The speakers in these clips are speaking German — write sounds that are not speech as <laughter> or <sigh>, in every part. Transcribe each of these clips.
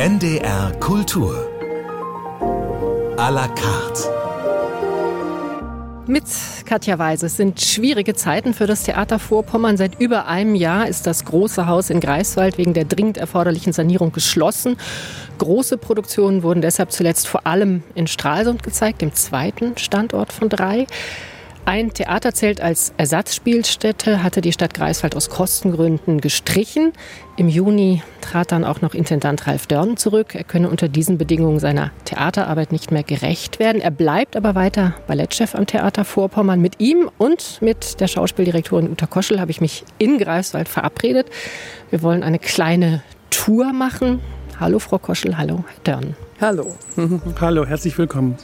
NDR Kultur. À la carte. Mit Katja Weise. Es sind schwierige Zeiten für das Theater Vorpommern. Seit über einem Jahr ist das große Haus in Greifswald wegen der dringend erforderlichen Sanierung geschlossen. Große Produktionen wurden deshalb zuletzt vor allem in Stralsund gezeigt, dem zweiten Standort von drei. Ein Theaterzelt als Ersatzspielstätte hatte die Stadt Greifswald aus Kostengründen gestrichen. Im Juni trat dann auch noch Intendant Ralf Dörn zurück. Er könne unter diesen Bedingungen seiner Theaterarbeit nicht mehr gerecht werden. Er bleibt aber weiter Ballettchef am Theater Vorpommern. Mit ihm und mit der Schauspieldirektorin Uta Koschel habe ich mich in Greifswald verabredet. Wir wollen eine kleine Tour machen. Hallo Frau Koschel, hallo Herr Dörn. Hallo. <laughs> hallo, herzlich willkommen.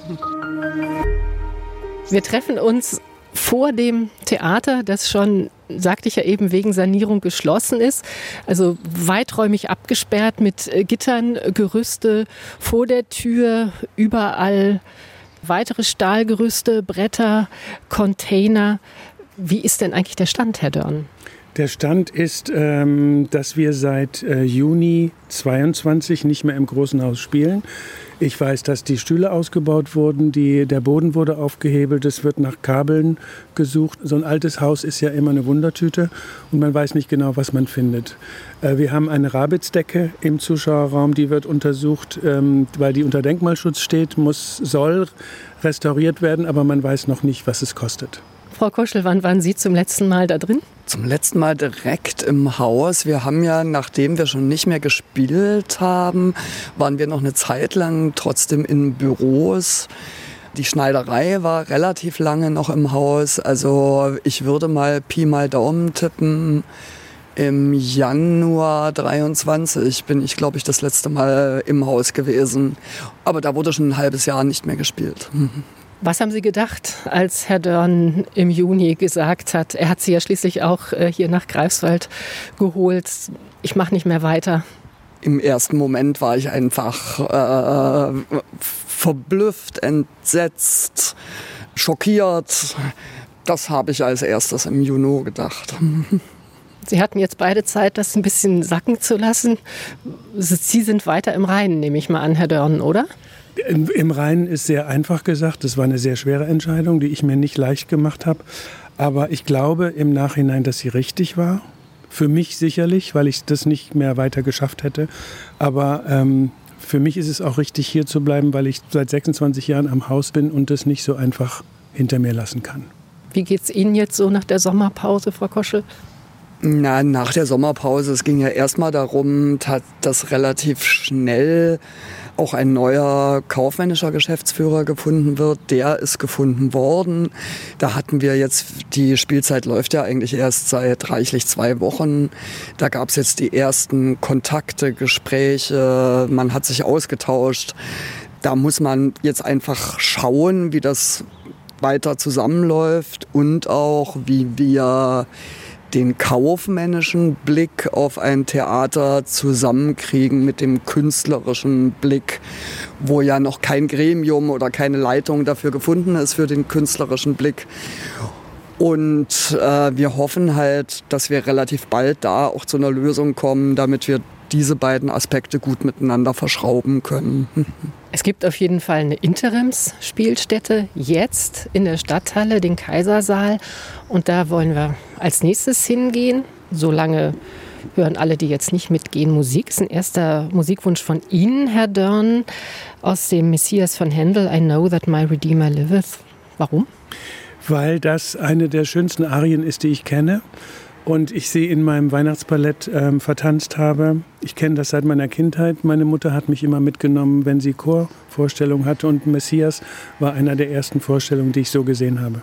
Wir treffen uns vor dem Theater, das schon, sagte ich ja eben, wegen Sanierung geschlossen ist. Also weiträumig abgesperrt mit äh, Gittern, Gerüste vor der Tür, überall weitere Stahlgerüste, Bretter, Container. Wie ist denn eigentlich der Stand, Herr Dörn? Der Stand ist, ähm, dass wir seit äh, Juni 22 nicht mehr im großen Haus spielen. Ich weiß, dass die Stühle ausgebaut wurden, die, der Boden wurde aufgehebelt, es wird nach Kabeln gesucht. So ein altes Haus ist ja immer eine Wundertüte und man weiß nicht genau, was man findet. Äh, wir haben eine Rabizdecke im Zuschauerraum, die wird untersucht, ähm, weil die unter Denkmalschutz steht, muss, soll restauriert werden, aber man weiß noch nicht, was es kostet. Frau Koschel, wann waren Sie zum letzten Mal da drin? Zum letzten Mal direkt im Haus. Wir haben ja, nachdem wir schon nicht mehr gespielt haben, waren wir noch eine Zeit lang trotzdem in Büros. Die Schneiderei war relativ lange noch im Haus. Also ich würde mal Pi mal Daumen tippen. Im Januar 23 bin ich, glaube ich, das letzte Mal im Haus gewesen. Aber da wurde schon ein halbes Jahr nicht mehr gespielt. Was haben Sie gedacht, als Herr Dörn im Juni gesagt hat, er hat Sie ja schließlich auch äh, hier nach Greifswald geholt, ich mache nicht mehr weiter? Im ersten Moment war ich einfach äh, verblüfft, entsetzt, schockiert. Das habe ich als erstes im Juni gedacht. Sie hatten jetzt beide Zeit, das ein bisschen sacken zu lassen. Sie sind weiter im Reinen, nehme ich mal an, Herr Dörn, oder? Im Reinen ist sehr einfach gesagt. Das war eine sehr schwere Entscheidung, die ich mir nicht leicht gemacht habe. Aber ich glaube im Nachhinein, dass sie richtig war. Für mich sicherlich, weil ich das nicht mehr weiter geschafft hätte. Aber ähm, für mich ist es auch richtig, hier zu bleiben, weil ich seit 26 Jahren am Haus bin und das nicht so einfach hinter mir lassen kann. Wie geht es Ihnen jetzt so nach der Sommerpause, Frau Koschel? Na, nach der Sommerpause, es ging ja erstmal darum, dass relativ schnell auch ein neuer kaufmännischer Geschäftsführer gefunden wird. Der ist gefunden worden. Da hatten wir jetzt, die Spielzeit läuft ja eigentlich erst seit reichlich zwei Wochen. Da gab es jetzt die ersten Kontakte, Gespräche, man hat sich ausgetauscht. Da muss man jetzt einfach schauen, wie das weiter zusammenläuft und auch wie wir den kaufmännischen Blick auf ein Theater zusammenkriegen mit dem künstlerischen Blick, wo ja noch kein Gremium oder keine Leitung dafür gefunden ist für den künstlerischen Blick. Und äh, wir hoffen halt, dass wir relativ bald da auch zu einer Lösung kommen, damit wir diese beiden Aspekte gut miteinander verschrauben können. <laughs> Es gibt auf jeden Fall eine Interimsspielstätte jetzt in der Stadthalle, den Kaisersaal. Und da wollen wir als nächstes hingehen. Solange hören alle, die jetzt nicht mitgehen, Musik. Das ist ein erster Musikwunsch von Ihnen, Herr Dörn, aus dem Messias von Händel, I Know That My Redeemer Liveth. Warum? Weil das eine der schönsten Arien ist, die ich kenne und ich sie in meinem Weihnachtsballett ähm, vertanzt habe. Ich kenne das seit meiner Kindheit. Meine Mutter hat mich immer mitgenommen, wenn sie Chorvorstellungen hatte und Messias war einer der ersten Vorstellungen, die ich so gesehen habe.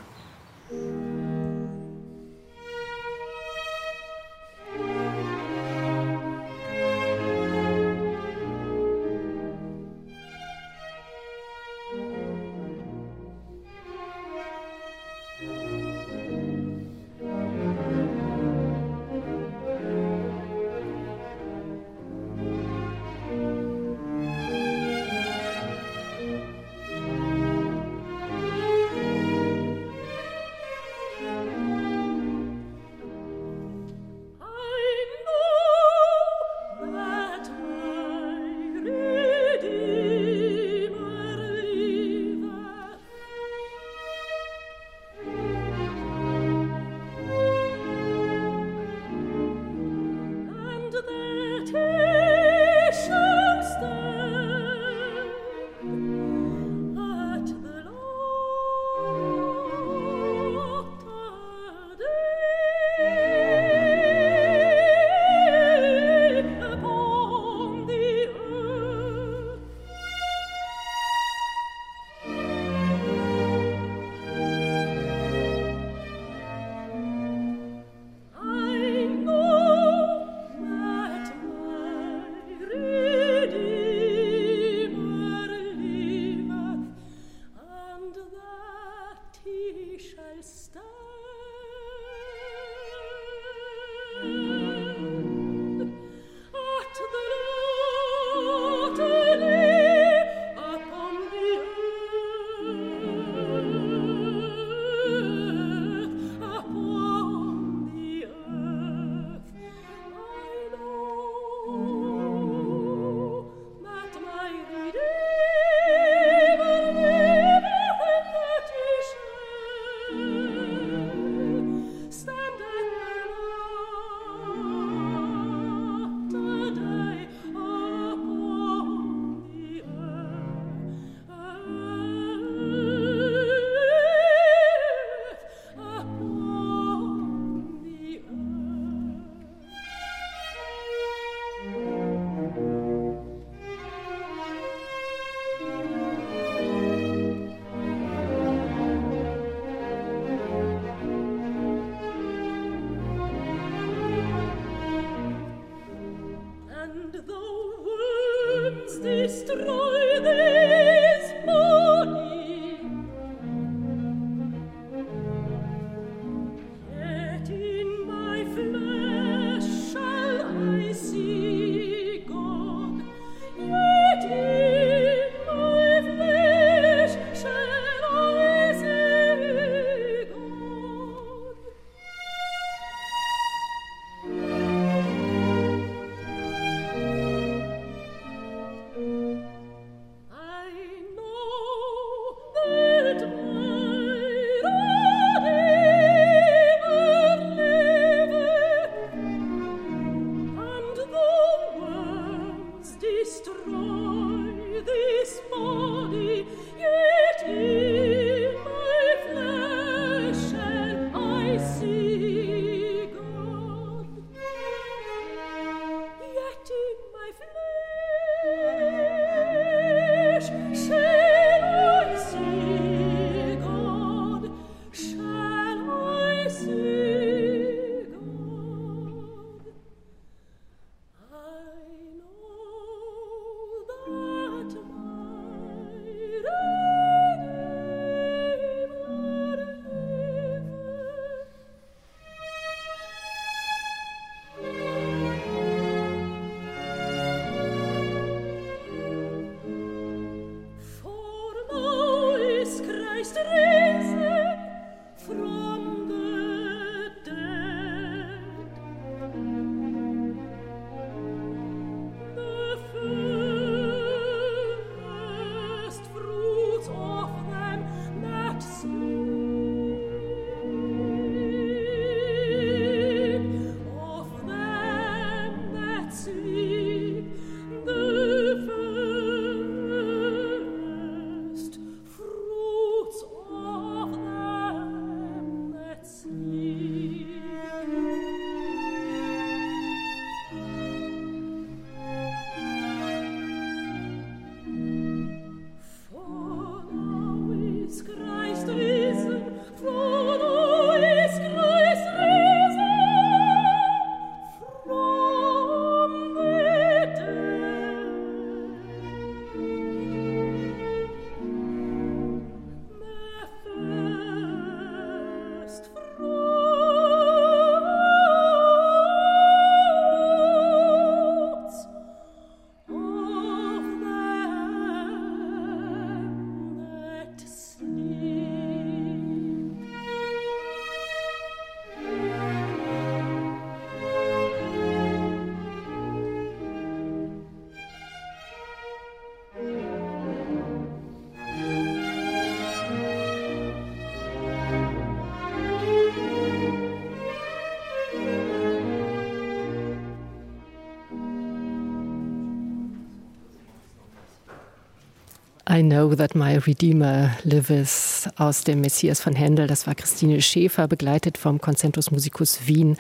I Know That My Redeemer Lives aus dem Messias von Händel. Das war Christine Schäfer, begleitet vom Concentus Musicus Wien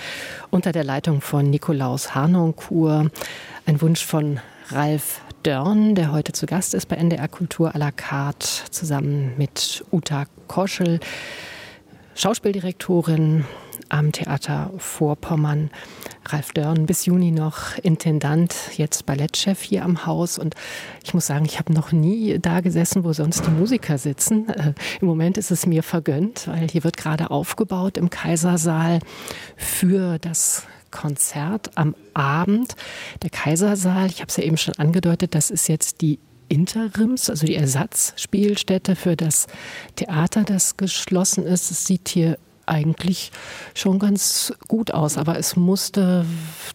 unter der Leitung von Nikolaus Harnoncourt. Ein Wunsch von Ralf Dörn, der heute zu Gast ist bei NDR Kultur à la carte, zusammen mit Uta Koschel, Schauspieldirektorin am Theater Vorpommern. Ralf Dörn bis Juni noch Intendant, jetzt Ballettchef hier am Haus. Und ich muss sagen, ich habe noch nie da gesessen, wo sonst die Musiker sitzen. Äh, Im Moment ist es mir vergönnt, weil hier wird gerade aufgebaut im Kaisersaal für das Konzert am Abend. Der Kaisersaal, ich habe es ja eben schon angedeutet, das ist jetzt die Interims, also die Ersatzspielstätte für das Theater, das geschlossen ist. Es sieht hier eigentlich schon ganz gut aus, aber es musste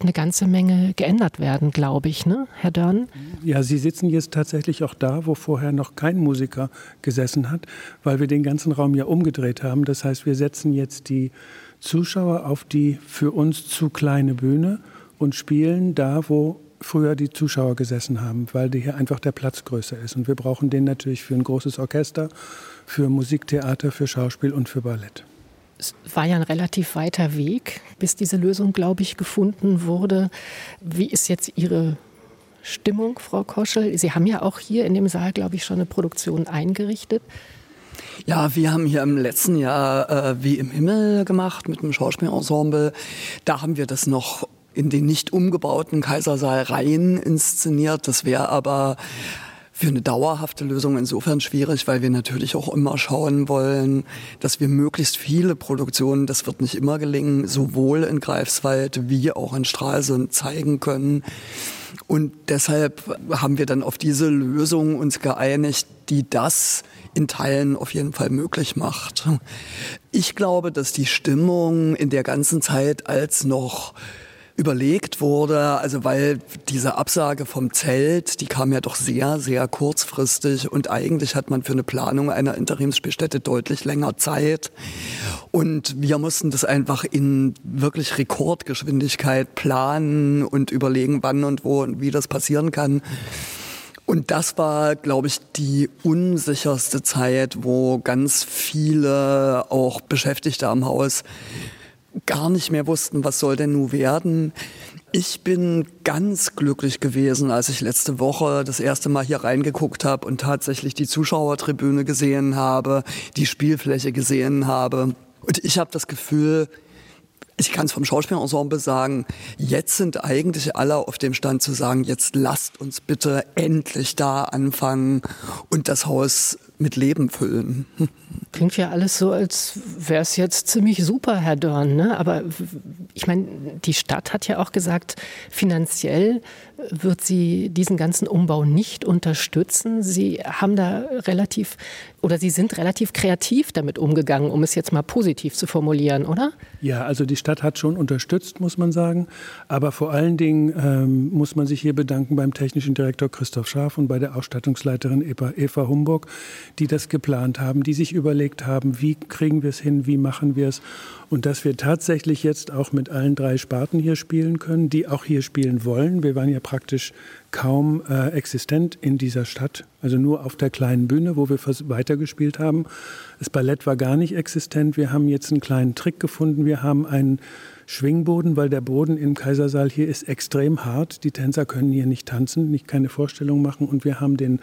eine ganze Menge geändert werden, glaube ich, ne, Herr Dörn? Ja, Sie sitzen jetzt tatsächlich auch da, wo vorher noch kein Musiker gesessen hat, weil wir den ganzen Raum ja umgedreht haben. Das heißt, wir setzen jetzt die Zuschauer auf die für uns zu kleine Bühne und spielen da, wo früher die Zuschauer gesessen haben, weil hier einfach der Platz größer ist. Und wir brauchen den natürlich für ein großes Orchester, für Musiktheater, für Schauspiel und für Ballett. Es war ja ein relativ weiter Weg, bis diese Lösung, glaube ich, gefunden wurde. Wie ist jetzt Ihre Stimmung, Frau Koschel? Sie haben ja auch hier in dem Saal, glaube ich, schon eine Produktion eingerichtet. Ja, wir haben hier im letzten Jahr äh, wie im Himmel gemacht mit einem Schauspielensemble. Da haben wir das noch in den nicht umgebauten Kaisersaal rein inszeniert. Das wäre aber für eine dauerhafte Lösung insofern schwierig, weil wir natürlich auch immer schauen wollen, dass wir möglichst viele Produktionen, das wird nicht immer gelingen, sowohl in Greifswald wie auch in Stralsund zeigen können. Und deshalb haben wir dann auf diese Lösung uns geeinigt, die das in Teilen auf jeden Fall möglich macht. Ich glaube, dass die Stimmung in der ganzen Zeit als noch überlegt wurde, also weil diese Absage vom Zelt, die kam ja doch sehr, sehr kurzfristig und eigentlich hat man für eine Planung einer Interimsspielstätte deutlich länger Zeit. Und wir mussten das einfach in wirklich Rekordgeschwindigkeit planen und überlegen, wann und wo und wie das passieren kann. Und das war, glaube ich, die unsicherste Zeit, wo ganz viele auch Beschäftigte am Haus gar nicht mehr wussten, was soll denn nun werden. Ich bin ganz glücklich gewesen, als ich letzte Woche das erste Mal hier reingeguckt habe und tatsächlich die Zuschauertribüne gesehen habe, die Spielfläche gesehen habe. Und ich habe das Gefühl, ich kann es vom Schauspielensemble sagen, jetzt sind eigentlich alle auf dem Stand zu sagen, jetzt lasst uns bitte endlich da anfangen und das Haus mit Leben füllen. Klingt ja alles so, als wäre es jetzt ziemlich super, Herr Dörn. Ne? Aber ich meine, die Stadt hat ja auch gesagt, finanziell wird sie diesen ganzen Umbau nicht unterstützen. Sie haben da relativ oder Sie sind relativ kreativ damit umgegangen, um es jetzt mal positiv zu formulieren, oder? Ja, also die Stadt hat schon unterstützt, muss man sagen. Aber vor allen Dingen ähm, muss man sich hier bedanken beim technischen Direktor Christoph Schaaf und bei der Ausstattungsleiterin Eva, Eva Humburg, die das geplant haben, die sich überlegt haben, wie kriegen wir es hin, wie machen wir es. Und dass wir tatsächlich jetzt auch mit allen drei Sparten hier spielen können, die auch hier spielen wollen. Wir waren ja praktisch kaum äh, existent in dieser Stadt, also nur auf der kleinen Bühne, wo wir weitergespielt haben. Das Ballett war gar nicht existent. Wir haben jetzt einen kleinen Trick gefunden. Wir haben einen Schwingboden, weil der Boden im Kaisersaal hier ist extrem hart. Die Tänzer können hier nicht tanzen, nicht keine Vorstellung machen. Und wir haben den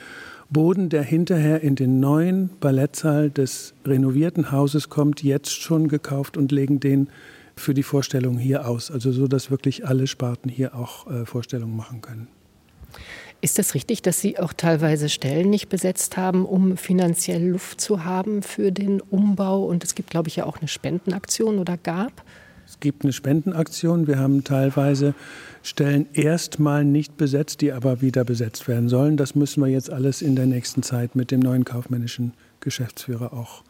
Boden, der hinterher in den neuen Ballettsaal des renovierten Hauses kommt, jetzt schon gekauft und legen den für die Vorstellung hier aus. Also so, dass wirklich alle Sparten hier auch äh, Vorstellungen machen können. Ist das richtig, dass Sie auch teilweise Stellen nicht besetzt haben, um finanziell Luft zu haben für den Umbau? Und es gibt, glaube ich, ja auch eine Spendenaktion oder gab? Es gibt eine Spendenaktion. Wir haben teilweise Stellen erstmal nicht besetzt, die aber wieder besetzt werden sollen. Das müssen wir jetzt alles in der nächsten Zeit mit dem neuen kaufmännischen Geschäftsführer auch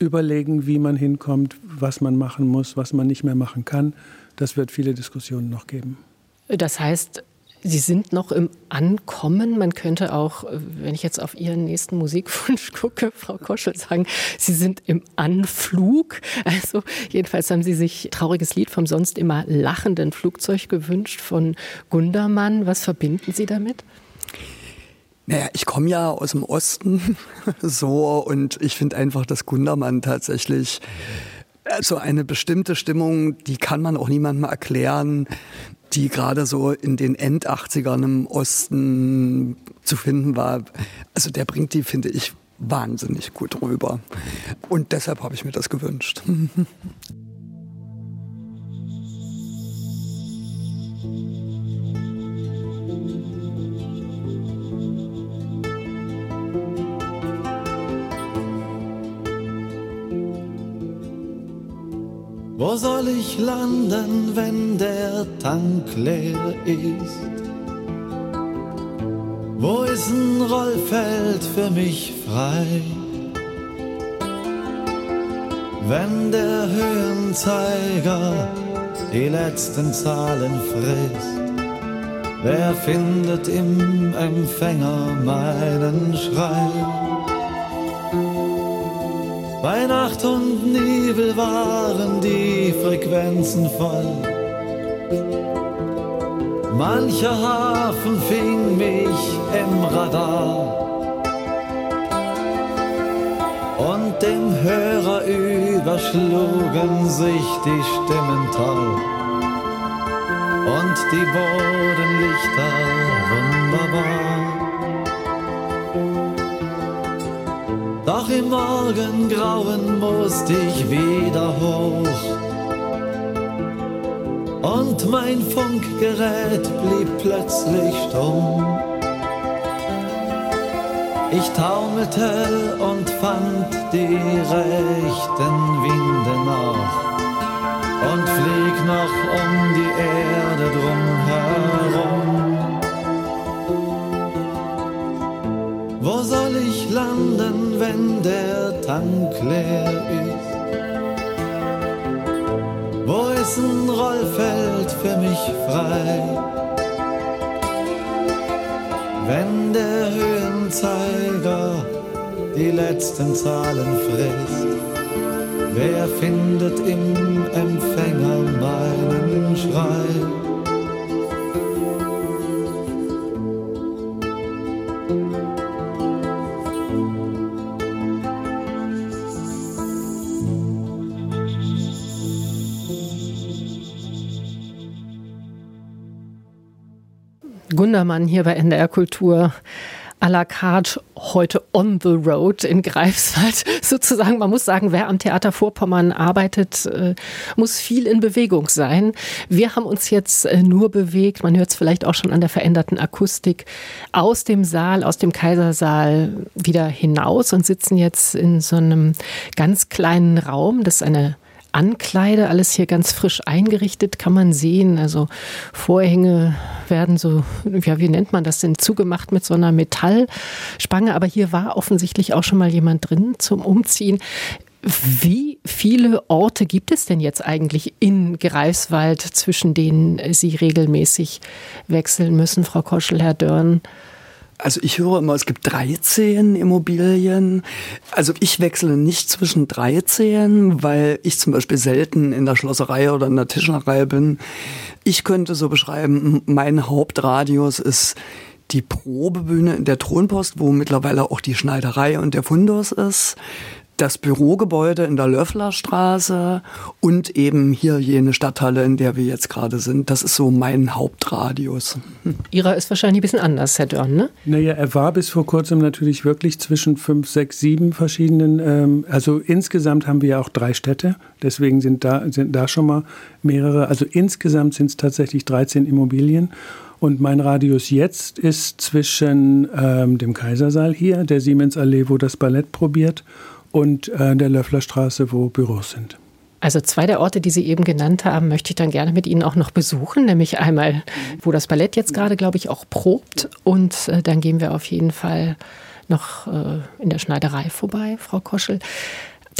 überlegen, wie man hinkommt, was man machen muss, was man nicht mehr machen kann. Das wird viele Diskussionen noch geben. Das heißt, Sie sind noch im Ankommen. Man könnte auch, wenn ich jetzt auf Ihren nächsten Musikwunsch <laughs> gucke, Frau Koschel, sagen, Sie sind im Anflug. Also jedenfalls haben Sie sich trauriges Lied vom sonst immer lachenden Flugzeug gewünscht von Gundermann. Was verbinden Sie damit? Naja, ich komme ja aus dem Osten <laughs> so und ich finde einfach, dass Gundermann tatsächlich so eine bestimmte Stimmung, die kann man auch niemandem erklären die gerade so in den End-80ern im Osten zu finden war. Also der bringt die, finde ich, wahnsinnig gut rüber. Und deshalb habe ich mir das gewünscht. <laughs> Wo soll ich landen, wenn der Tank leer ist? Wo ist ein Rollfeld für mich frei? Wenn der Höhenzeiger die letzten Zahlen frisst, wer findet im Empfänger meinen Schrei? Bei Nacht und Nebel waren die Frequenzen voll. Mancher Hafen fing mich im Radar. Und dem Hörer überschlugen sich die Stimmen toll. Und die Bodenlichter wunderbar. Doch im Morgengrauen musste ich wieder hoch. und mein Funkgerät blieb plötzlich stumm. Ich taumelte und fand die rechten Winde noch und flieg noch um die Erde wenn der Tank leer ist? Wo ist ein Rollfeld für mich frei? Wenn der Höhenzeiger die letzten Zahlen frisst, wer findet im Empfänger meinen Schrei? Gundermann hier bei NDR Kultur à la carte heute on the road in Greifswald <laughs> sozusagen. Man muss sagen, wer am Theater Vorpommern arbeitet, äh, muss viel in Bewegung sein. Wir haben uns jetzt äh, nur bewegt, man hört es vielleicht auch schon an der veränderten Akustik, aus dem Saal, aus dem Kaisersaal wieder hinaus und sitzen jetzt in so einem ganz kleinen Raum. Das ist eine Ankleide, alles hier ganz frisch eingerichtet, kann man sehen. Also Vorhänge werden so, ja, wie nennt man das denn, zugemacht mit so einer Metallspange. Aber hier war offensichtlich auch schon mal jemand drin zum Umziehen. Wie viele Orte gibt es denn jetzt eigentlich in Greifswald, zwischen denen Sie regelmäßig wechseln müssen, Frau Koschel, Herr Dörn? Also ich höre immer, es gibt 13 Immobilien. Also ich wechsle nicht zwischen 13, weil ich zum Beispiel selten in der Schlosserei oder in der Tischlerei bin. Ich könnte so beschreiben, mein Hauptradius ist die Probebühne in der Thronpost, wo mittlerweile auch die Schneiderei und der Fundus ist das Bürogebäude in der Löfflerstraße und eben hier jene Stadthalle, in der wir jetzt gerade sind. Das ist so mein Hauptradius. <laughs> Ihrer ist wahrscheinlich ein bisschen anders, Herr Dörn, ne? Naja, er war bis vor kurzem natürlich wirklich zwischen fünf, sechs, sieben verschiedenen. Ähm, also insgesamt haben wir ja auch drei Städte. Deswegen sind da, sind da schon mal mehrere. Also insgesamt sind es tatsächlich 13 Immobilien. Und mein Radius jetzt ist zwischen ähm, dem Kaisersaal hier, der Siemensallee, wo das Ballett probiert, und äh, der Löfflerstraße, wo Büros sind. Also zwei der Orte, die Sie eben genannt haben, möchte ich dann gerne mit Ihnen auch noch besuchen, nämlich einmal, wo das Ballett jetzt gerade, glaube ich, auch probt und äh, dann gehen wir auf jeden Fall noch äh, in der Schneiderei vorbei, Frau Koschel.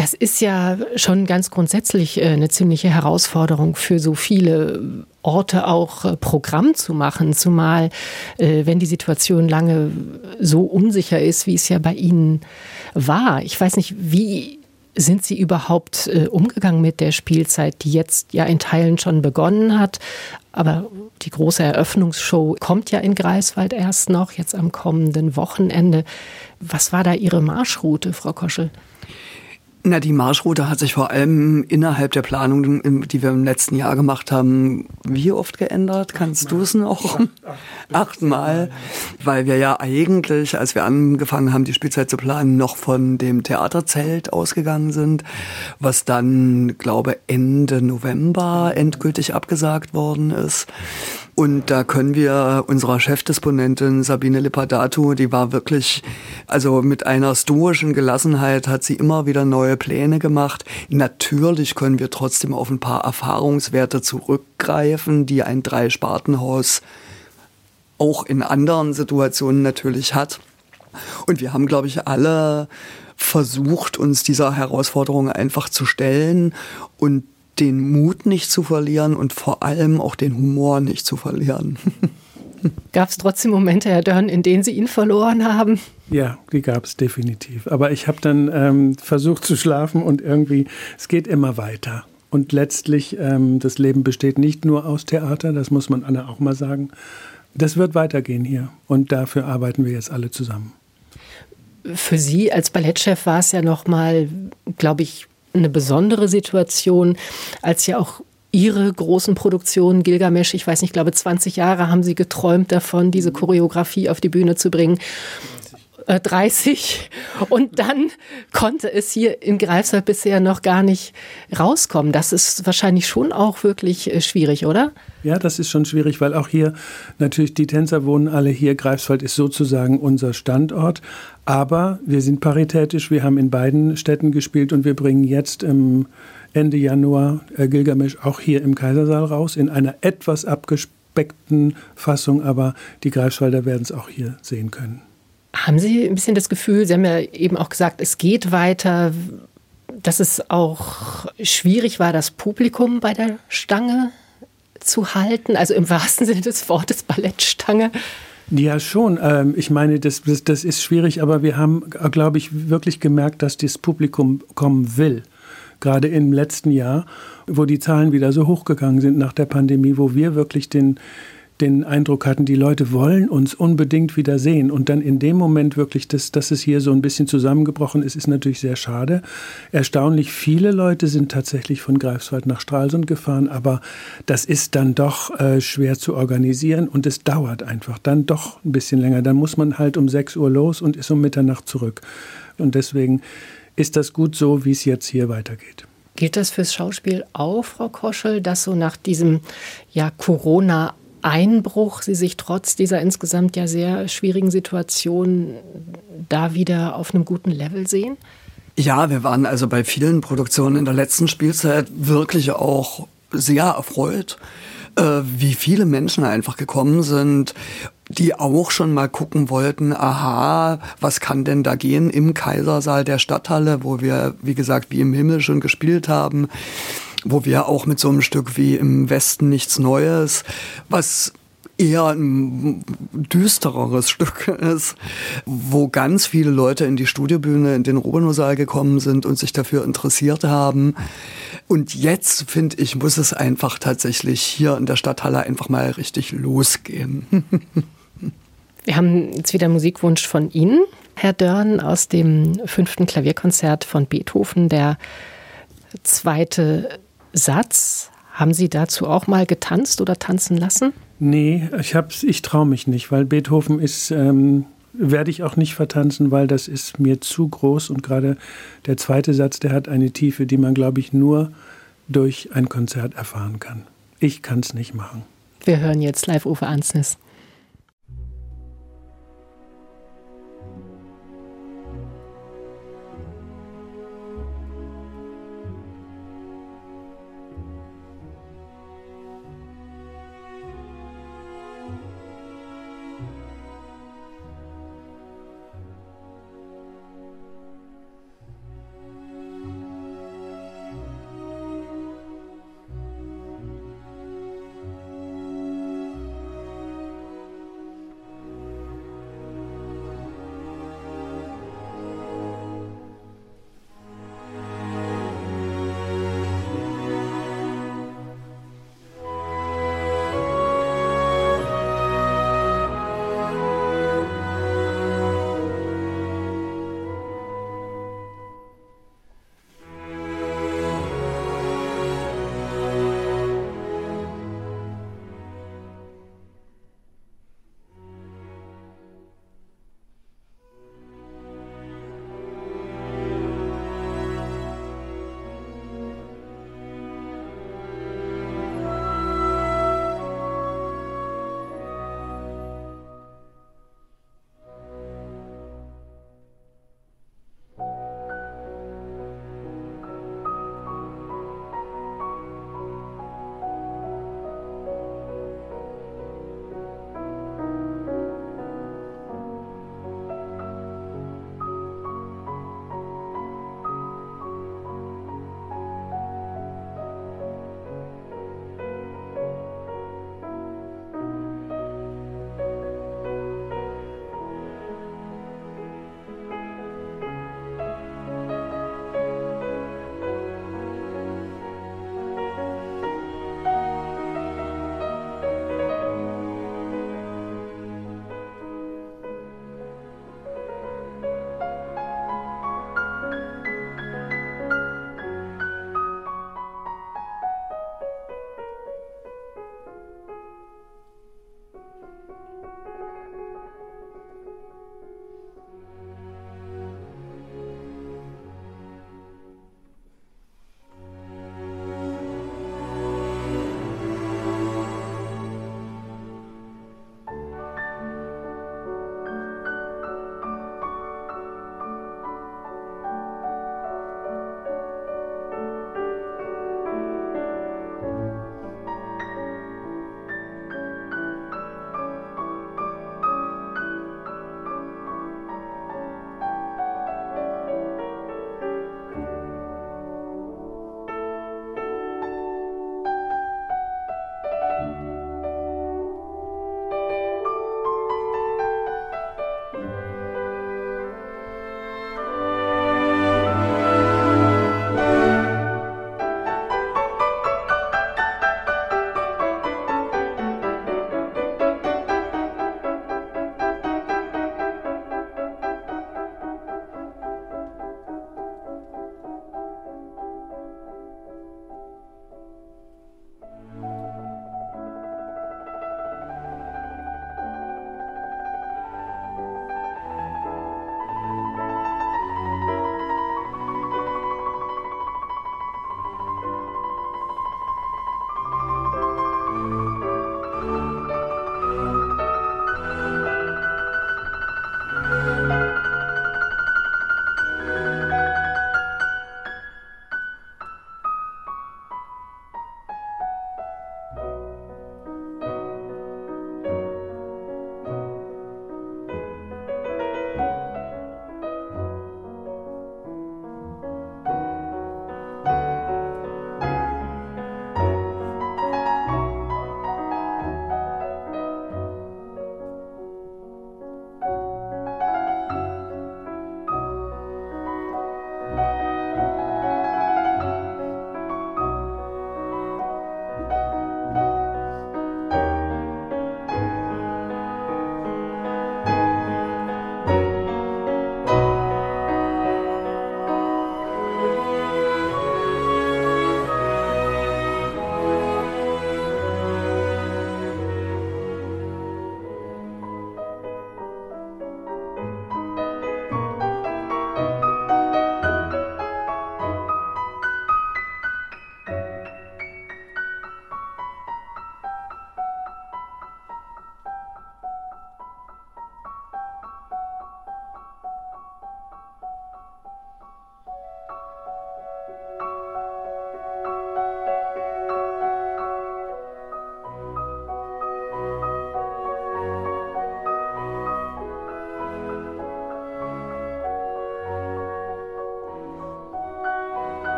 Das ist ja schon ganz grundsätzlich äh, eine ziemliche Herausforderung für so viele Orte auch äh, Programm zu machen, zumal äh, wenn die Situation lange so unsicher ist, wie es ja bei Ihnen war. Ich weiß nicht, wie sind Sie überhaupt umgegangen mit der Spielzeit, die jetzt ja in Teilen schon begonnen hat? Aber die große Eröffnungsshow kommt ja in Greifswald erst noch, jetzt am kommenden Wochenende. Was war da Ihre Marschroute, Frau Koschel? Na, die Marschroute hat sich vor allem innerhalb der Planung, die wir im letzten Jahr gemacht haben, wie oft geändert? Kannst du es noch? Achtmal. <laughs> Weil wir ja eigentlich, als wir angefangen haben, die Spielzeit zu planen, noch von dem Theaterzelt ausgegangen sind, was dann, glaube Ende November endgültig abgesagt worden ist. Und da können wir unserer Chefdisponentin Sabine Lippadato, die war wirklich, also mit einer stoischen Gelassenheit hat sie immer wieder neue Pläne gemacht. Natürlich können wir trotzdem auf ein paar Erfahrungswerte zurückgreifen, die ein Dreispartenhaus auch in anderen Situationen natürlich hat. Und wir haben, glaube ich, alle versucht, uns dieser Herausforderung einfach zu stellen und den Mut nicht zu verlieren und vor allem auch den Humor nicht zu verlieren. <laughs> Gab es trotzdem Momente, Herr Dörn, in denen Sie ihn verloren haben? Ja, die gab es definitiv. Aber ich habe dann ähm, versucht zu schlafen und irgendwie, es geht immer weiter. Und letztlich, ähm, das Leben besteht nicht nur aus Theater, das muss man Anna auch mal sagen. Das wird weitergehen hier und dafür arbeiten wir jetzt alle zusammen. Für Sie als Ballettchef war es ja nochmal, glaube ich, eine besondere Situation, als ja auch Ihre großen Produktionen, Gilgamesch, ich weiß nicht, ich glaube 20 Jahre haben Sie geträumt davon, diese Choreografie auf die Bühne zu bringen. Äh, 30 und dann konnte es hier in Greifswald bisher noch gar nicht rauskommen. Das ist wahrscheinlich schon auch wirklich äh, schwierig, oder? Ja, das ist schon schwierig, weil auch hier natürlich die Tänzer wohnen alle hier. Greifswald ist sozusagen unser Standort. Aber wir sind paritätisch. Wir haben in beiden Städten gespielt und wir bringen jetzt im Ende Januar äh, Gilgamesch auch hier im Kaisersaal raus in einer etwas abgespeckten Fassung. Aber die Greifswalder werden es auch hier sehen können. Haben Sie ein bisschen das Gefühl, Sie haben ja eben auch gesagt, es geht weiter, dass es auch schwierig war, das Publikum bei der Stange zu halten? Also im wahrsten Sinne des Wortes Ballettstange? Ja, schon. Ähm, ich meine, das, das, das ist schwierig, aber wir haben, glaube ich, wirklich gemerkt, dass das Publikum kommen will. Gerade im letzten Jahr, wo die Zahlen wieder so hochgegangen sind nach der Pandemie, wo wir wirklich den, den Eindruck hatten, die Leute wollen uns unbedingt wieder sehen. Und dann in dem Moment wirklich, dass, dass es hier so ein bisschen zusammengebrochen ist, ist natürlich sehr schade. Erstaunlich viele Leute sind tatsächlich von Greifswald nach Stralsund gefahren, aber das ist dann doch äh, schwer zu organisieren und es dauert einfach dann doch ein bisschen länger. Dann muss man halt um 6 Uhr los und ist um Mitternacht zurück. Und deswegen ist das gut so, wie es jetzt hier weitergeht. Gilt das fürs Schauspiel auch, Frau Koschel, dass so nach diesem ja, Corona Einbruch Sie sich trotz dieser insgesamt ja sehr schwierigen Situation da wieder auf einem guten Level sehen? Ja, wir waren also bei vielen Produktionen in der letzten Spielzeit wirklich auch sehr erfreut, äh, wie viele Menschen einfach gekommen sind, die auch schon mal gucken wollten, aha, was kann denn da gehen im Kaisersaal der Stadthalle, wo wir, wie gesagt, wie im Himmel schon gespielt haben wo wir auch mit so einem Stück wie im Westen nichts Neues, was eher ein düstereres Stück ist, wo ganz viele Leute in die Studiobühne, in den Robenow-Saal gekommen sind und sich dafür interessiert haben. Und jetzt, finde ich, muss es einfach tatsächlich hier in der Stadthalle einfach mal richtig losgehen. <laughs> Wir haben jetzt wieder Musikwunsch von Ihnen, Herr Dörn, aus dem fünften Klavierkonzert von Beethoven, der zweite Satz. Haben Sie dazu auch mal getanzt oder tanzen lassen? Nee, ich, ich traue mich nicht, weil Beethoven ist, ähm, werde ich auch nicht vertanzen, weil das ist mir zu groß und gerade der zweite Satz, der hat eine Tiefe, die man, glaube ich, nur durch ein Konzert erfahren kann. Ich kann es nicht machen. Wir hören jetzt live Uwe Ansnis.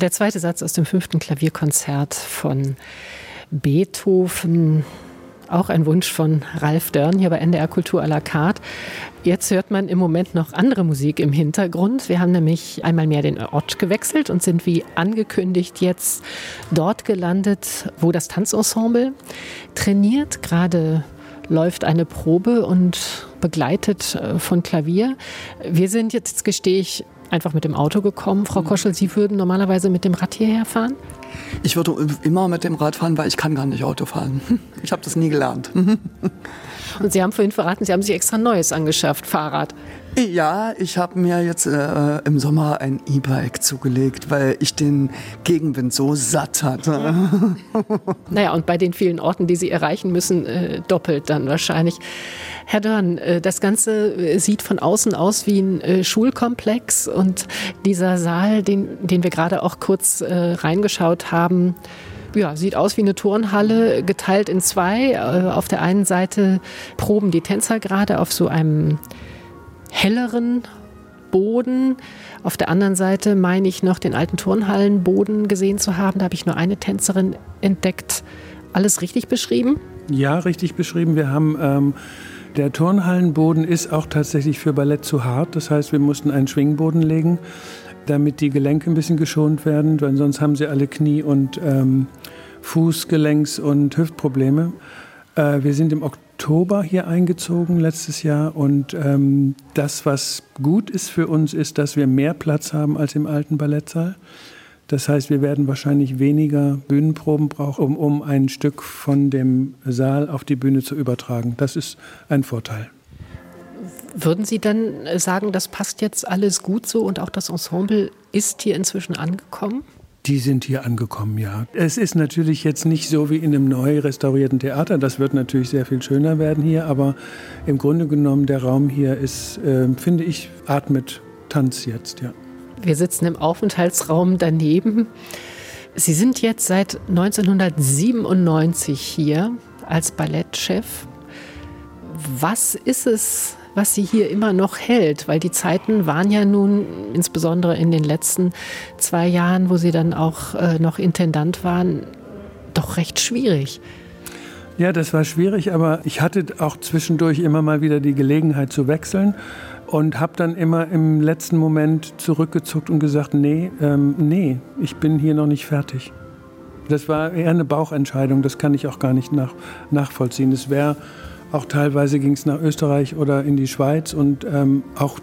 Der zweite Satz aus dem fünften Klavierkonzert von Beethoven. Auch ein Wunsch von Ralf Dörn hier bei NDR Kultur à la carte. Jetzt hört man im Moment noch andere Musik im Hintergrund. Wir haben nämlich einmal mehr den Ort gewechselt und sind wie angekündigt jetzt dort gelandet, wo das Tanzensemble trainiert. Gerade läuft eine Probe und begleitet äh, von Klavier. Wir sind jetzt, gestehe ich, einfach mit dem Auto gekommen. Frau Koschel, Sie würden normalerweise mit dem Rad hierher fahren? Ich würde immer mit dem Rad fahren, weil ich kann gar nicht Auto fahren. <laughs> Ich habe das nie gelernt. <laughs> Und Sie haben vorhin verraten, Sie haben sich extra Neues angeschafft, Fahrrad. Ja, ich habe mir jetzt äh, im Sommer ein E-Bike zugelegt, weil ich den Gegenwind so satt hatte. <laughs> naja, und bei den vielen Orten, die Sie erreichen müssen, äh, doppelt dann wahrscheinlich. Herr Dörn, äh, das Ganze äh, sieht von außen aus wie ein äh, Schulkomplex und dieser Saal, den, den wir gerade auch kurz äh, reingeschaut haben, ja, sieht aus wie eine Turnhalle, geteilt in zwei. Auf der einen Seite proben die Tänzer gerade auf so einem helleren Boden. Auf der anderen Seite meine ich noch den alten Turnhallenboden gesehen zu haben. Da habe ich nur eine Tänzerin entdeckt. Alles richtig beschrieben? Ja, richtig beschrieben. Wir haben ähm, der Turnhallenboden ist auch tatsächlich für Ballett zu hart. Das heißt, wir mussten einen Schwingboden legen, damit die Gelenke ein bisschen geschont werden, weil sonst haben sie alle Knie- und ähm, Fußgelenks- und Hüftprobleme. Äh, wir sind im Oktober hier eingezogen letztes Jahr und ähm, das, was gut ist für uns, ist, dass wir mehr Platz haben als im alten Ballettsaal. Das heißt, wir werden wahrscheinlich weniger Bühnenproben brauchen, um, um ein Stück von dem Saal auf die Bühne zu übertragen. Das ist ein Vorteil. Würden Sie dann sagen, das passt jetzt alles gut so und auch das Ensemble ist hier inzwischen angekommen? Die sind hier angekommen, ja. Es ist natürlich jetzt nicht so wie in einem neu restaurierten Theater. Das wird natürlich sehr viel schöner werden hier, aber im Grunde genommen der Raum hier ist, äh, finde ich, atmet Tanz jetzt, ja. Wir sitzen im Aufenthaltsraum daneben. Sie sind jetzt seit 1997 hier als Ballettchef. Was ist es, was sie hier immer noch hält, weil die Zeiten waren ja nun insbesondere in den letzten zwei Jahren, wo sie dann auch äh, noch Intendant waren, doch recht schwierig. Ja, das war schwierig, aber ich hatte auch zwischendurch immer mal wieder die Gelegenheit zu wechseln und habe dann immer im letzten Moment zurückgezuckt und gesagt, nee, ähm, nee, ich bin hier noch nicht fertig. Das war eher eine Bauchentscheidung, das kann ich auch gar nicht nach, nachvollziehen. Es wäre auch teilweise ging es nach Österreich oder in die Schweiz und ähm, auch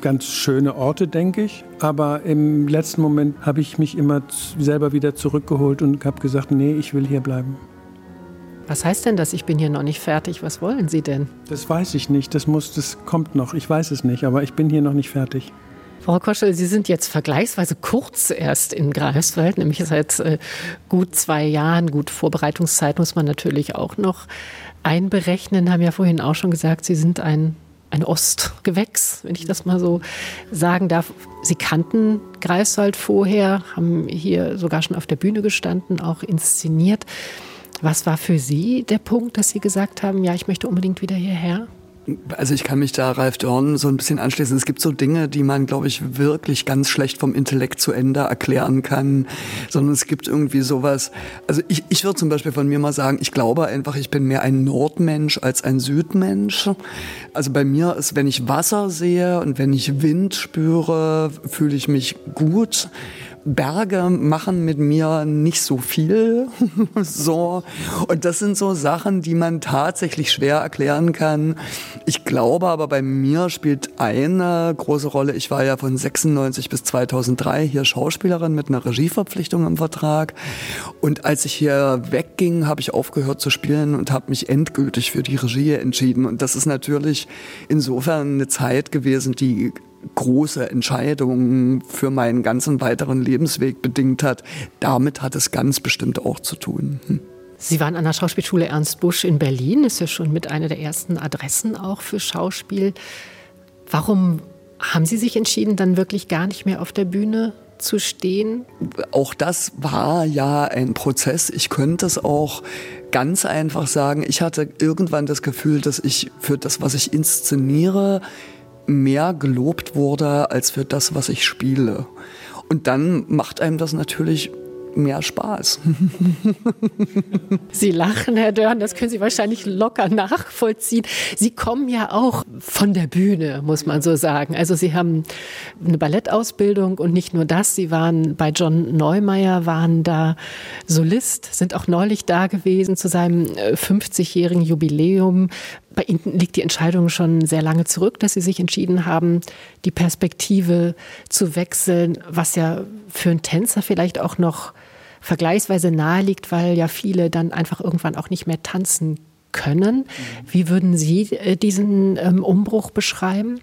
ganz schöne Orte, denke ich. Aber im letzten Moment habe ich mich immer selber wieder zurückgeholt und habe gesagt, nee, ich will hier bleiben. Was heißt denn das? Ich bin hier noch nicht fertig. Was wollen Sie denn? Das weiß ich nicht. Das muss, das kommt noch. Ich weiß es nicht, aber ich bin hier noch nicht fertig. Frau Koschel, Sie sind jetzt vergleichsweise kurz erst in Greifswald, nämlich seit äh, gut zwei Jahren. Gut, Vorbereitungszeit muss man natürlich auch noch einberechnen, haben ja vorhin auch schon gesagt, Sie sind ein, ein Ostgewächs, wenn ich das mal so sagen darf. Sie kannten Greifswald vorher, haben hier sogar schon auf der Bühne gestanden, auch inszeniert. Was war für Sie der Punkt, dass Sie gesagt haben, ja, ich möchte unbedingt wieder hierher? Also ich kann mich da Ralf Dorn so ein bisschen anschließen. Es gibt so Dinge, die man, glaube ich, wirklich ganz schlecht vom Intellekt zu Ende erklären kann, sondern es gibt irgendwie sowas. Also ich, ich würde zum Beispiel von mir mal sagen, ich glaube einfach, ich bin mehr ein Nordmensch als ein Südmensch. Also bei mir ist, wenn ich Wasser sehe und wenn ich Wind spüre, fühle ich mich gut. Berge machen mit mir nicht so viel. <laughs> so. Und das sind so Sachen, die man tatsächlich schwer erklären kann. Ich glaube aber bei mir spielt eine große Rolle. Ich war ja von 96 bis 2003 hier Schauspielerin mit einer Regieverpflichtung im Vertrag. Und als ich hier wegging, habe ich aufgehört zu spielen und habe mich endgültig für die Regie entschieden. Und das ist natürlich insofern eine Zeit gewesen, die große Entscheidungen für meinen ganzen weiteren Lebensweg bedingt hat. Damit hat es ganz bestimmt auch zu tun. Hm. Sie waren an der Schauspielschule Ernst Busch in Berlin, ist ja schon mit einer der ersten Adressen auch für Schauspiel. Warum haben Sie sich entschieden, dann wirklich gar nicht mehr auf der Bühne zu stehen? Auch das war ja ein Prozess. Ich könnte es auch ganz einfach sagen. Ich hatte irgendwann das Gefühl, dass ich für das, was ich inszeniere, mehr gelobt wurde als für das, was ich spiele. Und dann macht einem das natürlich mehr Spaß. <laughs> Sie lachen, Herr Dörn, das können Sie wahrscheinlich locker nachvollziehen. Sie kommen ja auch von der Bühne, muss man so sagen. Also Sie haben eine Ballettausbildung und nicht nur das, Sie waren bei John Neumeier, waren da Solist, sind auch neulich da gewesen zu seinem 50-jährigen äh, Jubiläum. Bei Ihnen liegt die Entscheidung schon sehr lange zurück, dass Sie sich entschieden haben, die Perspektive zu wechseln, was ja für einen Tänzer vielleicht auch noch vergleichsweise nahe liegt, weil ja viele dann einfach irgendwann auch nicht mehr tanzen können. Wie würden Sie äh, diesen ähm, Umbruch beschreiben?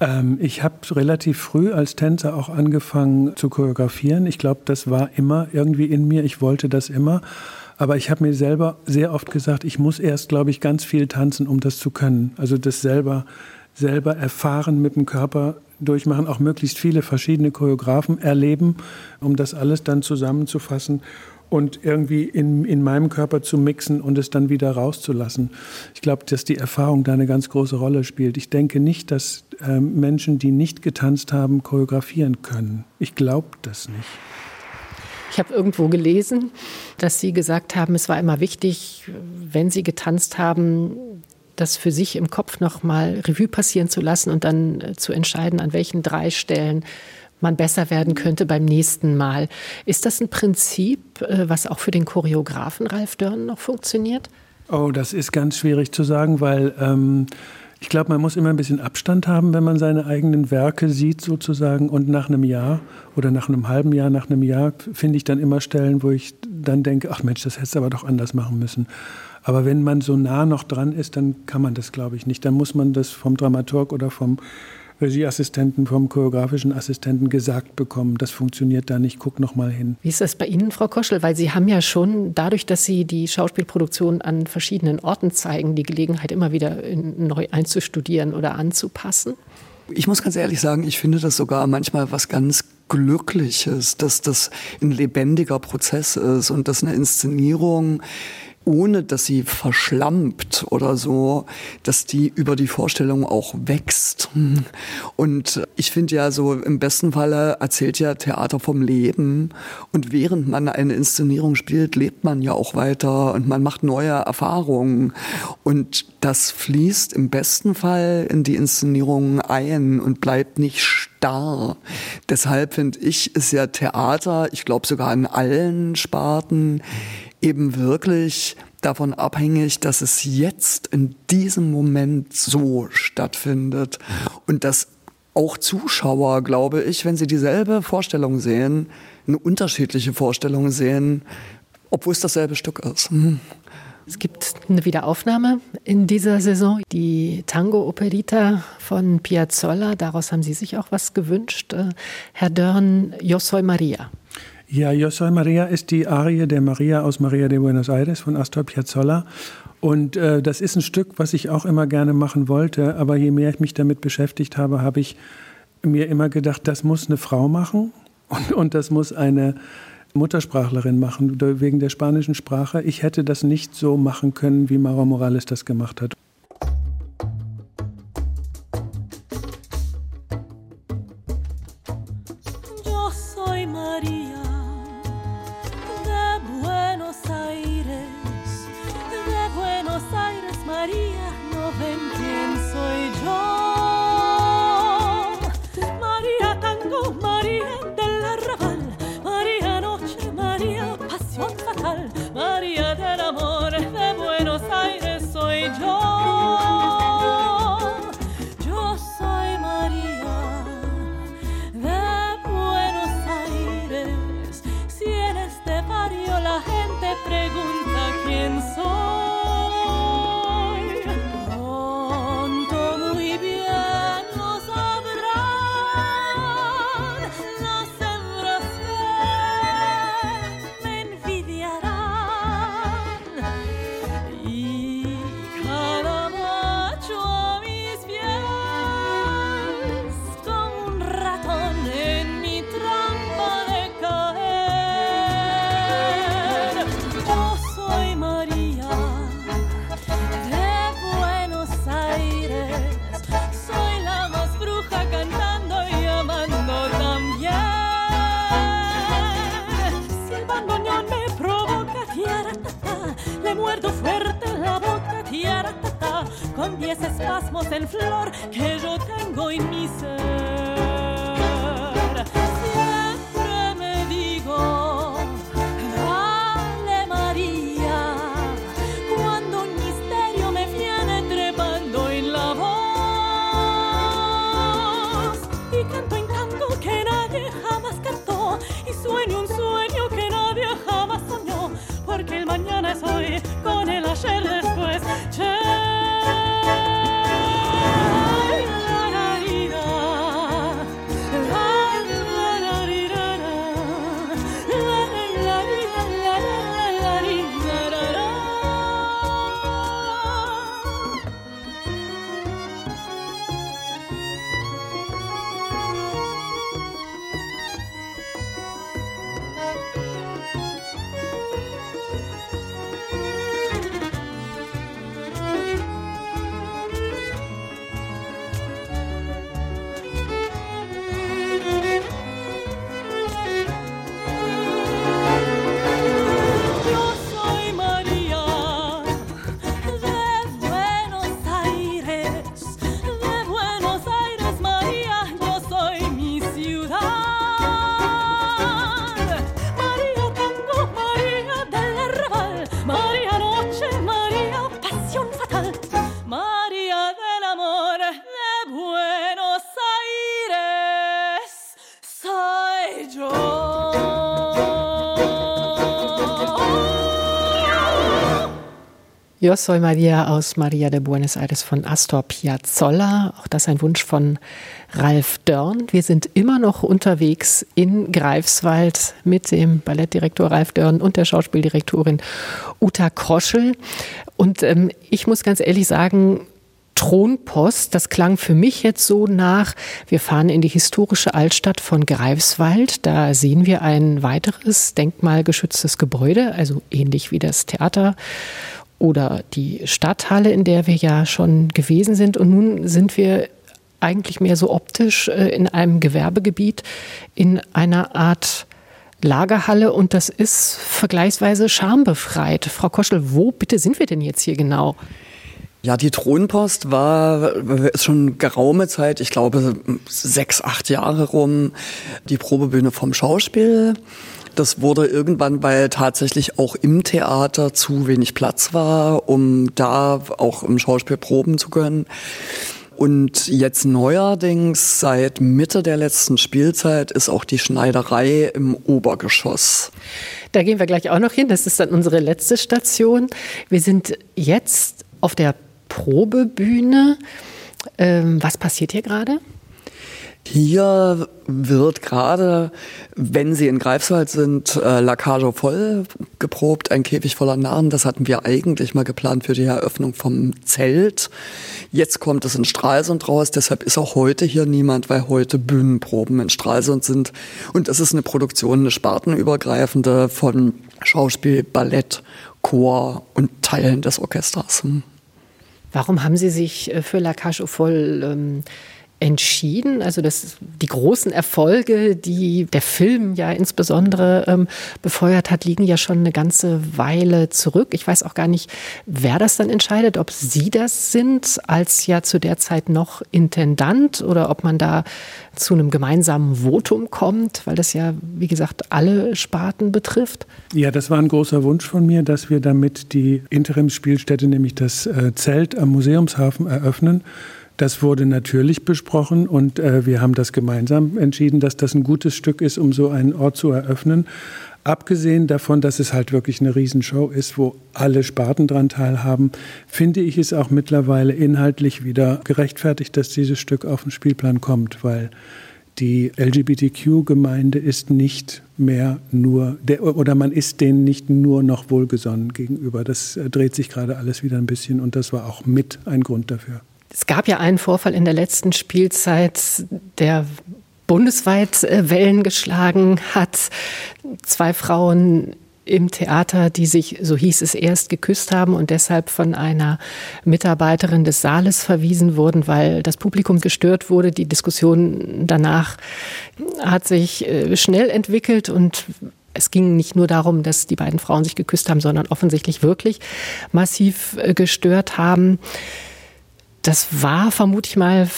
Ähm, ich habe relativ früh als Tänzer auch angefangen zu choreografieren. Ich glaube, das war immer irgendwie in mir. Ich wollte das immer. Aber ich habe mir selber sehr oft gesagt, ich muss erst, glaube ich, ganz viel tanzen, um das zu können. Also das selber, selber erfahren mit dem Körper durchmachen, auch möglichst viele verschiedene Choreografen erleben, um das alles dann zusammenzufassen und irgendwie in, in meinem Körper zu mixen und es dann wieder rauszulassen. Ich glaube, dass die Erfahrung da eine ganz große Rolle spielt. Ich denke nicht, dass äh, Menschen, die nicht getanzt haben, choreografieren können. Ich glaube das nicht. Ich habe irgendwo gelesen, dass Sie gesagt haben, es war immer wichtig, wenn Sie getanzt haben, das für sich im Kopf noch mal Revue passieren zu lassen und dann äh, zu entscheiden, an welchen drei Stellen man besser werden könnte beim nächsten Mal. Ist das ein Prinzip, äh, was auch für den Choreografen Ralf Dörn noch funktioniert? Oh, das ist ganz schwierig zu sagen, weil ähm, ich glaube, man muss immer ein bisschen Abstand haben, wenn man seine eigenen Werke sieht sozusagen. Und nach einem Jahr oder nach einem halben Jahr, nach einem Jahr finde ich dann immer Stellen, wo ich dann denke, ach Mensch, das hättest du aber doch anders machen müssen. Aber wenn man so nah noch dran ist, dann kann man das, glaube ich, nicht. Dann muss man das vom Dramaturg oder vom Regieassistenten, vom choreografischen Assistenten gesagt bekommen. Das funktioniert da nicht. Guck noch mal hin. Wie ist das bei Ihnen, Frau Koschel? Weil Sie haben ja schon dadurch, dass Sie die Schauspielproduktion an verschiedenen Orten zeigen, die Gelegenheit immer wieder neu einzustudieren oder anzupassen. Ich muss ganz ehrlich sagen, ich finde das sogar manchmal was ganz Glückliches, dass das ein lebendiger Prozess ist und dass eine Inszenierung ohne dass sie verschlampt oder so, dass die über die Vorstellung auch wächst. Und ich finde ja so, im besten Falle erzählt ja Theater vom Leben. Und während man eine Inszenierung spielt, lebt man ja auch weiter und man macht neue Erfahrungen. Und das fließt im besten Fall in die Inszenierung ein und bleibt nicht starr. Deshalb finde ich, ist ja Theater, ich glaube sogar in allen Sparten, eben wirklich davon abhängig, dass es jetzt in diesem Moment so stattfindet und dass auch Zuschauer, glaube ich, wenn sie dieselbe Vorstellung sehen, eine unterschiedliche Vorstellung sehen, obwohl es dasselbe Stück ist. Mhm. Es gibt eine Wiederaufnahme in dieser Saison, die Tango Operita von Piazzolla. Daraus haben Sie sich auch was gewünscht. Äh, Herr Dörn, Yo soy Maria. Ja, Yo soy Maria ist die Arie der Maria aus Maria de Buenos Aires von Astor Piazzolla. Und äh, das ist ein Stück, was ich auch immer gerne machen wollte. Aber je mehr ich mich damit beschäftigt habe, habe ich mir immer gedacht, das muss eine Frau machen <laughs> und, und das muss eine Muttersprachlerin machen, wegen der spanischen Sprache. Ich hätte das nicht so machen können, wie Mara Morales das gemacht hat. Espasmos en flor que yo tengo en mi ser. Yo soy Maria aus Maria de Buenos Aires von Astor Piazzolla. Auch das ein Wunsch von Ralf Dörn. Wir sind immer noch unterwegs in Greifswald mit dem Ballettdirektor Ralf Dörn und der Schauspieldirektorin Uta Kroschel. Und ähm, ich muss ganz ehrlich sagen, Thronpost, das klang für mich jetzt so nach, wir fahren in die historische Altstadt von Greifswald. Da sehen wir ein weiteres denkmalgeschütztes Gebäude, also ähnlich wie das Theater oder die Stadthalle, in der wir ja schon gewesen sind. Und nun sind wir eigentlich mehr so optisch äh, in einem Gewerbegebiet, in einer Art Lagerhalle und das ist vergleichsweise schambefreit. Frau Koschel, wo bitte sind wir denn jetzt hier genau? Ja, die Thronpost war ist schon geraume Zeit, ich glaube sechs, acht Jahre rum, die Probebühne vom Schauspiel. Das wurde irgendwann, weil tatsächlich auch im Theater zu wenig Platz war, um da auch im Schauspiel proben zu können. Und jetzt neuerdings, seit Mitte der letzten Spielzeit, ist auch die Schneiderei im Obergeschoss. Da gehen wir gleich auch noch hin. Das ist dann unsere letzte Station. Wir sind jetzt auf der Probebühne. Ähm, was passiert hier gerade? Hier wird gerade, wenn Sie in Greifswald sind, äh, La Cage voll geprobt, ein Käfig voller Narren. Das hatten wir eigentlich mal geplant für die Eröffnung vom Zelt. Jetzt kommt es in Stralsund raus, deshalb ist auch heute hier niemand, weil heute Bühnenproben in Stralsund sind. Und das ist eine Produktion, eine spartenübergreifende von Schauspiel, Ballett, Chor und Teilen des Orchesters. Warum haben Sie sich äh, für La Cage au Folle ähm, entschieden? Also das, die großen Erfolge, die der Film ja insbesondere ähm, befeuert hat, liegen ja schon eine ganze Weile zurück. Ich weiß auch gar nicht, wer das dann entscheidet, ob Sie das sind, als ja zu der Zeit noch Intendant oder ob man da zu einem gemeinsamen Votum kommt, weil das ja, wie gesagt, alle Sparten betrifft. Ja, das war ein großer Wunsch von mir, dass wir damit die Interimsspielstätte, nämlich das äh, Zelt am Museumshafen, eröffnen. Das wurde natürlich besprochen und äh, wir haben das gemeinsam entschieden, dass das ein gutes Stück ist, um so einen Ort zu eröffnen. Abgesehen davon, dass es halt wirklich eine Riesenshow ist, wo alle Sparten dran teilhaben, finde ich es auch mittlerweile inhaltlich wieder gerechtfertigt, dass dieses Stück auf den Spielplan kommt, weil die LGBTQ-Gemeinde ist nicht mehr nur, der, oder man ist denen nicht nur noch wohlgesonnen gegenüber. Das äh, dreht sich gerade alles wieder ein bisschen und das war auch mit ein Grund dafür. Es gab ja einen Vorfall in der letzten Spielzeit, der bundesweit äh, Wellen geschlagen hat. Zwei Frauen im Theater, die sich, so hieß es erst, geküsst haben und deshalb von einer Mitarbeiterin des Saales verwiesen wurden, weil das Publikum gestört wurde. Die Diskussion danach hat sich äh, schnell entwickelt und es ging nicht nur darum, dass die beiden Frauen sich geküsst haben, sondern offensichtlich wirklich massiv äh, gestört haben. Das war, vermute ich mal,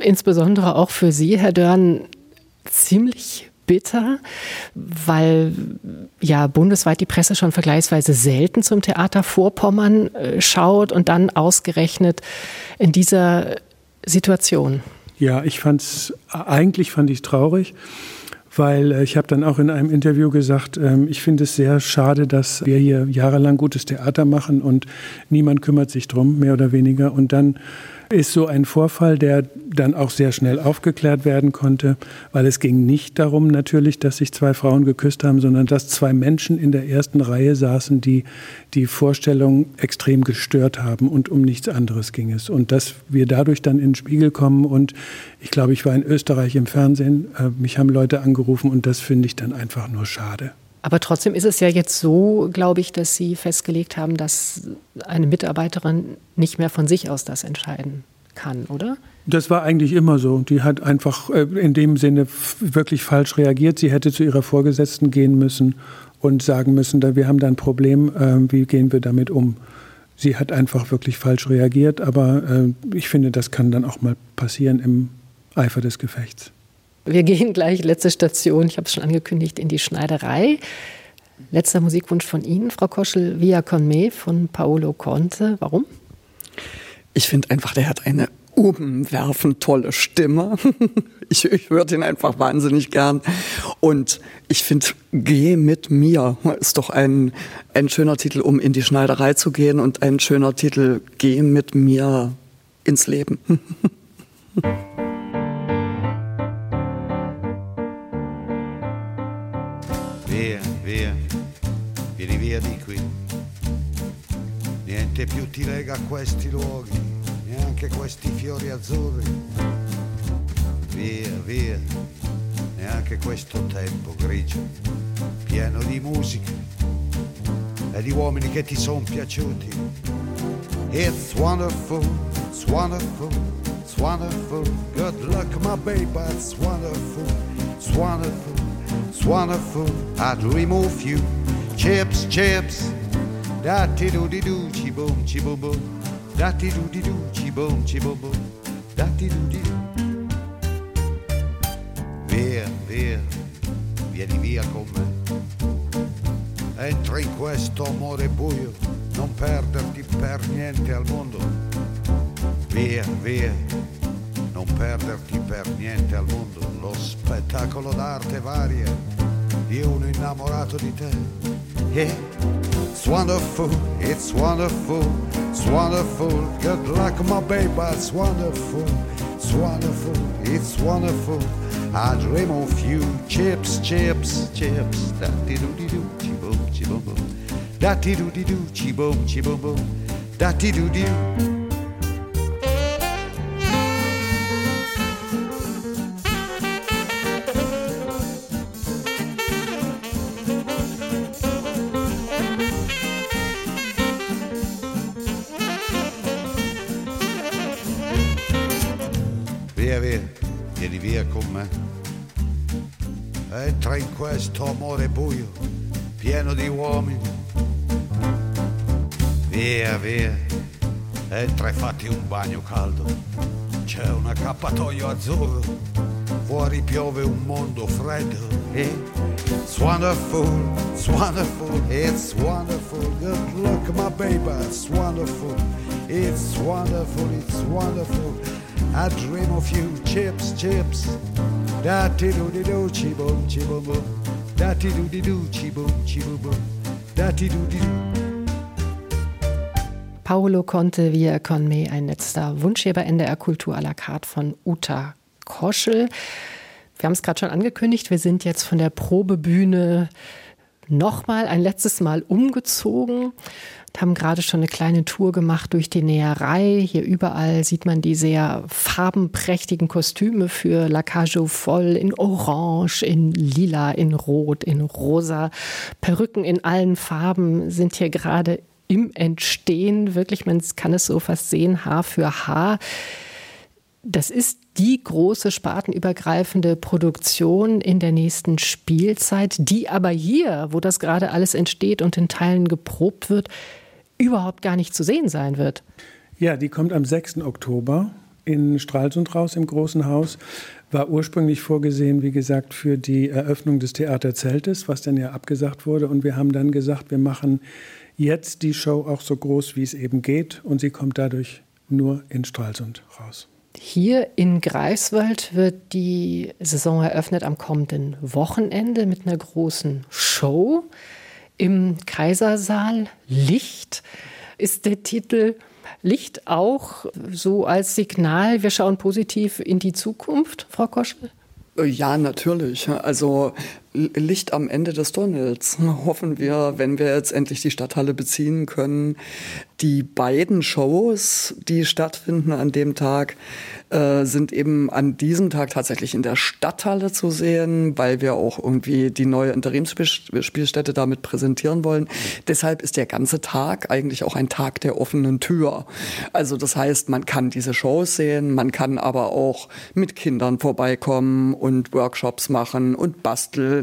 insbesondere auch für Sie, Herr Dörn, ziemlich bitter, weil ja bundesweit die Presse schon vergleichsweise selten zum Theater Vorpommern äh, schaut und dann ausgerechnet in dieser Situation. Ja, ich fand es, eigentlich fand ich traurig weil äh, ich habe dann auch in einem Interview gesagt, ähm, ich finde es sehr schade, dass wir hier jahrelang gutes Theater machen und niemand kümmert sich drum, mehr oder weniger. Und dann ist so ein Vorfall, der dann auch sehr schnell aufgeklärt werden konnte, weil es ging nicht darum natürlich, dass sich zwei Frauen geküsst haben, sondern dass zwei Menschen in der ersten Reihe saßen, die die Vorstellung extrem gestört haben und um nichts anderes ging es. Und dass wir dadurch dann in den Spiegel kommen und ich glaube, ich war in Österreich im Fernsehen, äh, mich haben Leute angerufen und das finde ich dann einfach nur schade. Aber trotzdem ist es ja jetzt so, glaube ich, dass Sie festgelegt haben, dass eine Mitarbeiterin nicht mehr von sich aus das entscheiden kann, oder? Das war eigentlich immer so. Die hat einfach äh, in dem Sinne wirklich falsch reagiert. Sie hätte zu ihrer Vorgesetzten gehen müssen und sagen müssen, wir haben da ein Problem, äh, wie gehen wir damit um? Sie hat einfach wirklich falsch reagiert, aber äh, ich finde, das kann dann auch mal passieren im Eifer des Gefechts. Wir gehen gleich, letzte Station, ich habe es schon angekündigt, in die Schneiderei. Letzter Musikwunsch von Ihnen, Frau Koschel, Via con me von Paolo Conte. Warum? Ich finde einfach, der hat eine umwerfend tolle Stimme. <laughs> Ich, ich höre den einfach wahnsinnig gern. Und ich finde, Geh mit mir ist doch ein, ein schöner Titel, um in die Schneiderei zu gehen und ein schöner Titel, Geh mit mir ins Leben. <laughs> Niente più ti lega a questi luoghi, neanche questi fiori azzurri. Via, via, neanche questo tempo grigio, pieno di musica e di uomini che ti sono piaciuti. It's wonderful, it's wonderful, it's wonderful. Good luck, my baby, it's wonderful, it's wonderful. It's wonderful. I'd remove you. Chips, chips. Da ti do di do, chi boom, chi boom boom. Da do di do, chi boom, chi boom boom. Da do di do. Via, via, vieni via con me. Entra in questo amore buio, non perderti per niente al mondo. Via, via non perderti per niente al mondo lo spettacolo d'arte varia di uno innamorato di te. Yeah. It's wonderful, it's wonderful, it's wonderful. Good luck, my baby, it's wonderful, it's wonderful, it's wonderful. I dream of you, chips, chips, chips. Da di do di do, chi boom, chi boom boom. Da di do di do, chi boom, chi boom boom. Da di do di do. E fatti un bagno caldo. C'è un accappatoio azzurro, fuori piove un mondo freddo. It's wonderful, it's wonderful, it's wonderful. Good luck, my baby, it's wonderful. It's wonderful, it's wonderful. I dream of you, chips, chips. Da ti do di do, chi boom, chi boom boom. Da ti du di du, chi bum, chi bum bum. Da ti du di du. Paolo Conte via con me, ein letzter Wunschheber NDR Kultur à la carte von Uta Koschel. Wir haben es gerade schon angekündigt, wir sind jetzt von der Probebühne nochmal ein letztes Mal umgezogen haben gerade schon eine kleine Tour gemacht durch die Näherei. Hier überall sieht man die sehr farbenprächtigen Kostüme für La Cage voll in Orange, in Lila, in Rot, in Rosa. Perücken in allen Farben sind hier gerade im Entstehen. Wirklich, man kann es so fast sehen, Haar für Haar. Das ist die große spartenübergreifende Produktion in der nächsten Spielzeit, die aber hier, wo das gerade alles entsteht und in Teilen geprobt wird, überhaupt gar nicht zu sehen sein wird. Ja, die kommt am 6. Oktober in Stralsund raus im Großen Haus. War ursprünglich vorgesehen, wie gesagt, für die Eröffnung des Theaterzeltes, was dann ja abgesagt wurde. Und wir haben dann gesagt, wir machen jetzt die Show auch so groß, wie es eben geht. Und sie kommt dadurch nur in Stralsund raus. Hier in Greifswald wird die Saison eröffnet am kommenden Wochenende mit einer großen Show im Kaisersaal. Licht ist der Titel. Licht auch so als Signal, wir schauen positiv in die Zukunft, Frau Koschel? Ja, natürlich. Also Licht am Ende des Tunnels. <laughs> Hoffen wir, wenn wir jetzt endlich die Stadthalle beziehen können. Die beiden Shows, die stattfinden an dem Tag, äh, sind eben an diesem Tag tatsächlich in der Stadthalle zu sehen, weil wir auch irgendwie die neue Interimsspielstätte damit präsentieren wollen. Deshalb ist der ganze Tag eigentlich auch ein Tag der offenen Tür. Also das heißt, man kann diese Shows sehen, man kann aber auch mit Kindern vorbeikommen und Workshops machen und basteln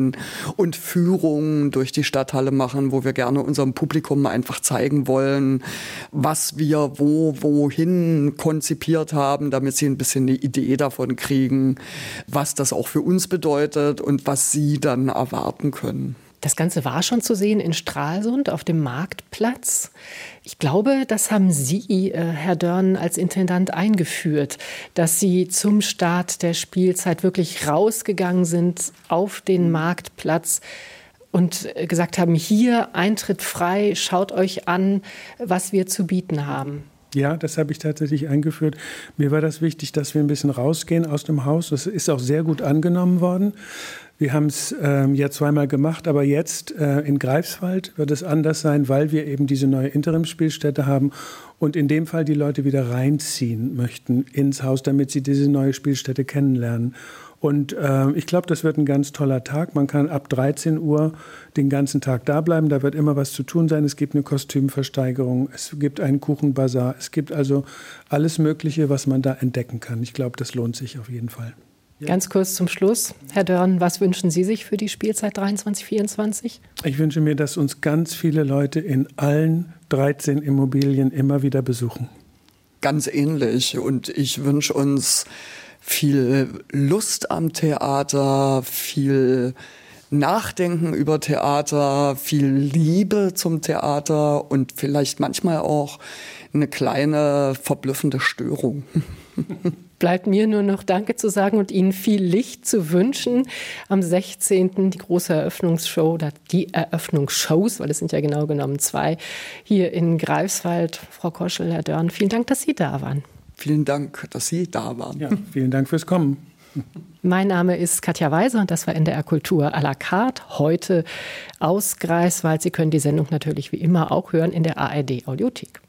und Führungen durch die Stadthalle machen, wo wir gerne unserem Publikum einfach zeigen wollen, was wir wo, wohin konzipiert haben, damit sie ein bisschen eine Idee davon kriegen, was das auch für uns bedeutet und was sie dann erwarten können. Das Ganze war schon zu sehen in Stralsund auf dem Marktplatz. Ich glaube, das haben Sie, äh, Herr Dörn, als Intendant eingeführt, dass Sie zum Start der Spielzeit wirklich rausgegangen sind auf den Marktplatz und äh, gesagt haben, hier Eintritt frei, schaut euch an, was wir zu bieten haben. Ja, das habe ich tatsächlich eingeführt. Mir war das wichtig, dass wir ein bisschen rausgehen aus dem Haus. Das ist auch sehr gut angenommen worden. Wir haben es ähm, ja zweimal gemacht, aber jetzt äh, in Greifswald wird es anders sein, weil wir eben diese neue Interimsspielstätte haben und in dem Fall die Leute wieder reinziehen möchten ins Haus, damit sie diese neue Spielstätte kennenlernen. Und äh, ich glaube, das wird ein ganz toller Tag. Man kann ab 13 Uhr den ganzen Tag da bleiben. Da wird immer was zu tun sein. Es gibt eine Kostümversteigerung, es gibt einen Kuchenbazar, es gibt also alles Mögliche, was man da entdecken kann. Ich glaube, das lohnt sich auf jeden Fall. Ja. Ganz kurz zum Schluss. Herr Dörn, was wünschen Sie sich für die Spielzeit 23, 24? Ich wünsche mir, dass uns ganz viele Leute in allen 13 Immobilien immer wieder besuchen. Ganz ähnlich. Und ich wünsche uns viel Lust am Theater, viel Nachdenken über Theater, viel Liebe zum Theater und vielleicht manchmal auch eine kleine verblüffende Störung. <laughs> Bleibt mir nur noch Danke zu sagen und Ihnen viel Licht zu wünschen. Am 16. die große Eröffnungsshow oder die Eröffnungsshows, weil es sind ja genau genommen zwei, hier in Greifswald. Frau Koschel, Herr Dörn, vielen Dank, dass Sie da waren. Vielen Dank, dass Sie da waren. Ja, vielen Dank fürs Kommen. Mein Name ist Katja Weiser und das war NDR Kultur à la carte. Heute aus Greifswald. Sie können die Sendung natürlich wie immer auch hören in der ARD Audiothek.